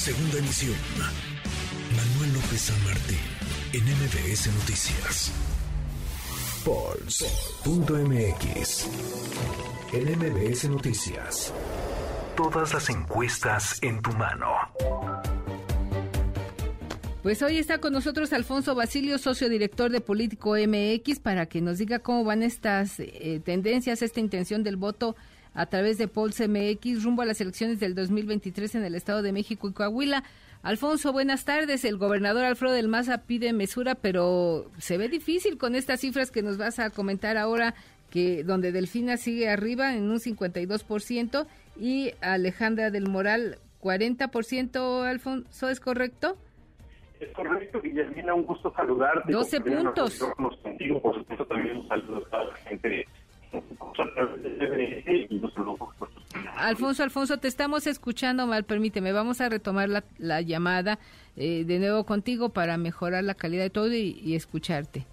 Segunda emisión. Manuel López San Martín, en MBS Noticias. Pulse.mx. En MBS Noticias. Todas las encuestas en tu mano. Pues hoy está con nosotros Alfonso Basilio, socio director de Político MX, para que nos diga cómo van estas eh, tendencias, esta intención del voto a través de Pulse MX rumbo a las elecciones del 2023 en el Estado de México y Coahuila. Alfonso, buenas tardes. El gobernador Alfredo del Maza pide mesura, pero se ve difícil con estas cifras que nos vas a comentar ahora, que donde Delfina sigue arriba en un 52% y Alejandra del Moral 40%, Alfonso, ¿es correcto? Es correcto, Guillermina, un gusto saludarte. 12 puntos. Contigo, por supuesto, también un saludo a la gente Alfonso, Alfonso, te estamos escuchando mal, permíteme, vamos a retomar la, llamada eh, de nuevo contigo para mejorar la calidad de todo y, escucharte.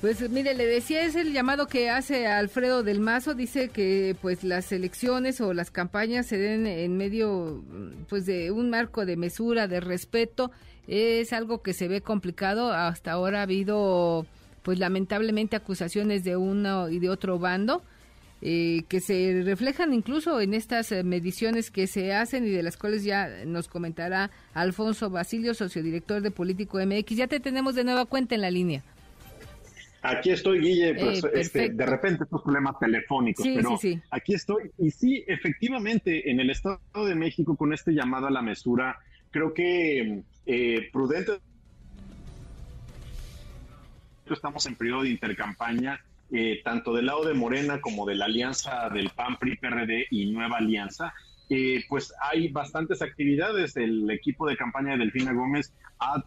Pues mire, le decía, es el llamado que hace Alfredo del Mazo, dice que pues las elecciones o las campañas se den en medio pues de un marco de mesura, de respeto, es algo que se ve complicado, hasta ahora ha habido pues lamentablemente acusaciones de uno y de otro bando. Eh, que se reflejan incluso en estas eh, mediciones que se hacen y de las cuales ya nos comentará Alfonso Basilio, sociodirector de Político MX. Ya te tenemos de nueva cuenta en la línea. Aquí estoy, Guille, pues, eh, este, de repente estos problemas telefónicos, pero aquí estoy. Y sí, efectivamente, en el Estado de México, con este llamado a la mesura, creo que estamos en periodo de intercampaña, eh, tanto del lado de Morena como de la alianza del PAN, PRI, PRD y Nueva Alianza. Eh, pues hay bastantes actividades. El equipo de campaña de Delfina Gómez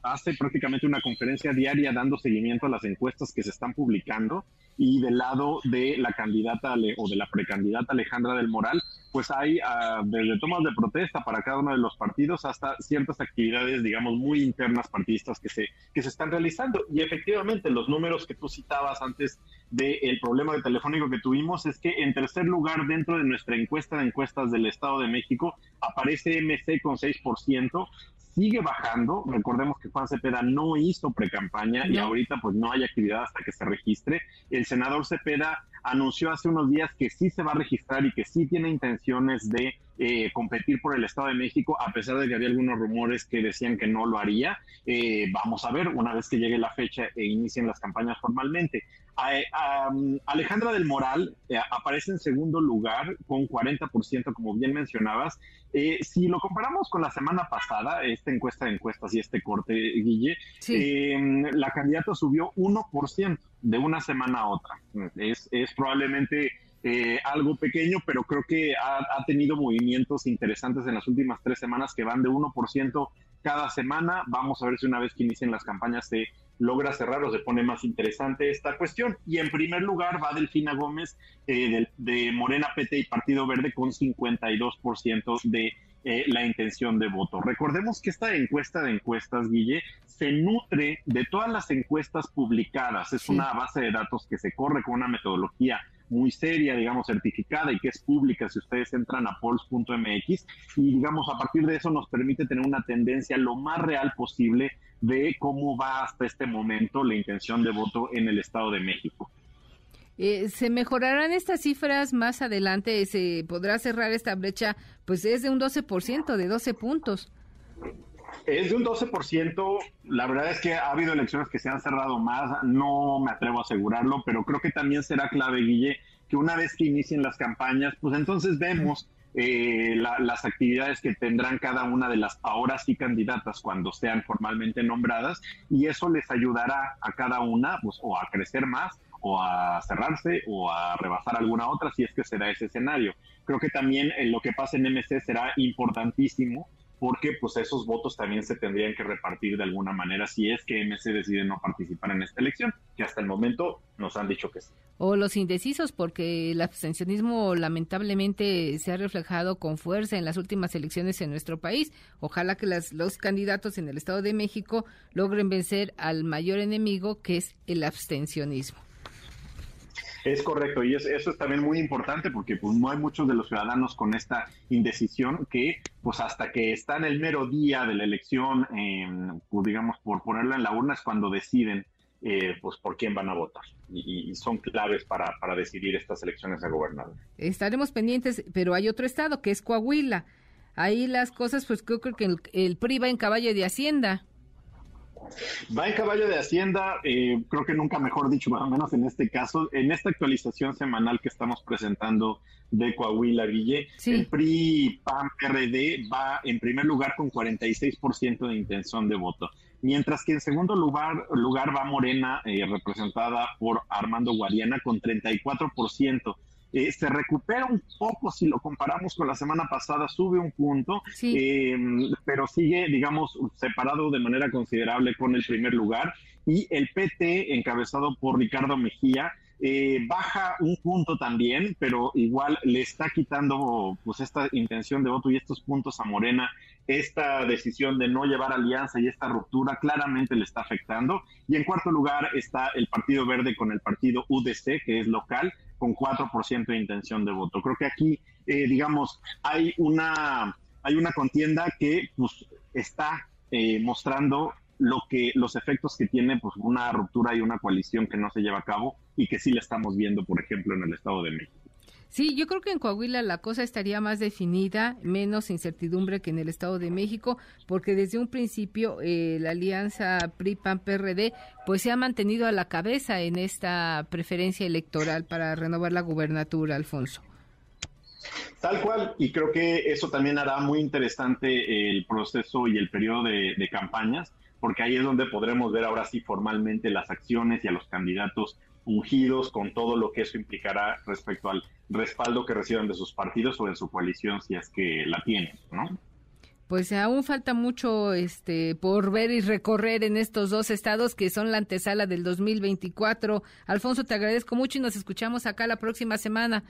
hace prácticamente una conferencia diaria dando seguimiento a las encuestas que se están publicando y del lado de la candidata o de la precandidata Alejandra del Moral, pues hay uh, desde tomas de protesta para cada uno de los partidos hasta ciertas actividades, digamos, muy internas partidistas que se, que se están realizando. Y efectivamente, los números que tú citabas antes del problema de telefónico que tuvimos es que en tercer lugar dentro de nuestra encuesta de encuestas del Estado de México aparece MC con 6%, sigue bajando. Recordemos que Juan Cepeda no hizo precampaña y ahorita pues no hay actividad hasta que se registre. El senador Cepeda anunció hace unos días que sí se va a registrar y que sí tiene intenciones de eh, competir por el Estado de México, a pesar de que había algunos rumores que decían que no lo haría. Eh, vamos a ver una vez que llegue la fecha e inicien las campañas formalmente. Alejandra del Moral eh, aparece en segundo lugar con 40%, como bien mencionabas. si lo comparamos con la semana pasada, esta encuesta de encuestas y este corte, Guille, la candidata subió 1% de una semana a otra. Es, es probablemente eh, algo pequeño, pero creo que ha, tenido movimientos interesantes en las últimas tres semanas que van de 1% cada semana. Vamos a ver si una vez que inicien las campañas se logra cerrar o se pone más interesante esta cuestión. Y en primer lugar va Delfina Gómez eh, de, Morena PT y Partido Verde con 52% de eh, la intención de voto. Recordemos que esta encuesta de encuestas, Guille, se nutre de todas las encuestas publicadas. Es una base de datos que se corre con una metodología muy seria, digamos, certificada y que es pública si ustedes entran a polls.mx y digamos, a partir de eso nos permite tener una tendencia lo más real posible de cómo va hasta este momento la intención de voto en el Estado de México. Eh, ¿Se mejorarán estas cifras más adelante? ¿Se podrá cerrar esta brecha? Pues es de un 12%, de 12 puntos. Es de un 12%. La verdad es que ha habido elecciones que se han cerrado más. No me atrevo a asegurarlo, pero creo que también será clave, Guille, que una vez que inicien las campañas, pues entonces vemos eh, las actividades que tendrán cada una de las ahora sí candidatas cuando sean formalmente nombradas y eso les ayudará a cada una pues, o a crecer más o a cerrarse o a rebasar alguna otra si es que será ese escenario. Creo que también eh, lo que pasa en MC será importantísimo porque pues esos votos también se tendrían que repartir de alguna manera si es que MC decide no participar en esta elección, que hasta el momento nos han dicho que sí. O los indecisos, porque el abstencionismo lamentablemente se ha reflejado con fuerza en las últimas elecciones en nuestro país. Ojalá que las, los candidatos en el Estado de México logren vencer al mayor enemigo, que es el abstencionismo. Es correcto, y eso es también muy importante porque pues, no hay muchos de los ciudadanos con esta indecisión que, pues hasta que está en el mero día de la elección, pues, digamos, por ponerla en la urna es cuando deciden eh, pues por quién van a votar y, son claves para, para, decidir estas elecciones de gobernador. Estaremos pendientes, pero hay otro estado que es Coahuila. Ahí las cosas, pues creo, que el, el PRI va en caballo de Hacienda. Va en caballo de Hacienda, eh, creo que nunca mejor dicho, más o menos en este caso, en esta actualización semanal que estamos presentando de Coahuila, Guille, el PRI PAN PRD va en primer lugar con 46% de intención de voto, mientras que en segundo lugar, lugar va Morena, eh, representada por Armando Guariana, con 34%. Eh, se recupera un poco si lo comparamos con la semana pasada, sube un punto, eh, pero sigue, digamos, separado de manera considerable con el primer lugar. Y el PT, encabezado por Ricardo Mejía, eh, baja un punto también, pero igual le está quitando pues esta intención de voto y estos puntos a Morena, esta decisión de no llevar alianza y esta ruptura claramente le está afectando. Y en cuarto lugar está el Partido Verde con el partido UDC, que es local, con 4% de intención de voto. Creo que aquí, eh, digamos, hay una, hay una contienda que pues, está eh, mostrando lo que los efectos que tiene pues una ruptura y una coalición que no se lleva a cabo y que sí la estamos viendo por ejemplo en el Estado de México. Sí, yo creo que en Coahuila la cosa estaría más definida, menos incertidumbre que en el Estado de México, porque desde un principio eh, la alianza PRI-PAN-PRD pues se ha mantenido a la cabeza en esta preferencia electoral para renovar la gubernatura, Alfonso. Tal cual, y creo que eso también hará muy interesante el proceso y el periodo de, de campañas, porque ahí es donde podremos ver ahora sí formalmente las acciones y a los candidatos ungidos con todo lo que eso implicará respecto al respaldo que reciban de sus partidos o de su coalición si es que la tienen, ¿no? Pues aún falta mucho este por ver y recorrer en estos dos estados que son la antesala del 2024. Alfonso, te agradezco mucho y nos escuchamos acá la próxima semana.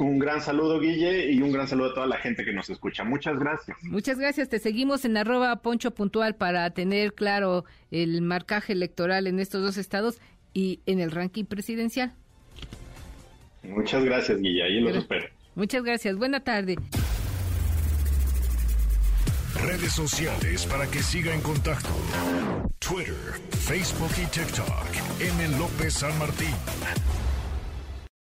Un gran saludo, Guille, y un gran saludo a toda la gente que nos escucha. Muchas gracias. Muchas gracias. Te seguimos en arroba poncho puntual para tener claro el marcaje electoral en estos dos estados y en el ranking presidencial. Muchas gracias, Guille. Ahí los espero. Muchas gracias. Buena tarde. Redes sociales para que siga en contacto: Twitter, Facebook y TikTok. M. López San Martín.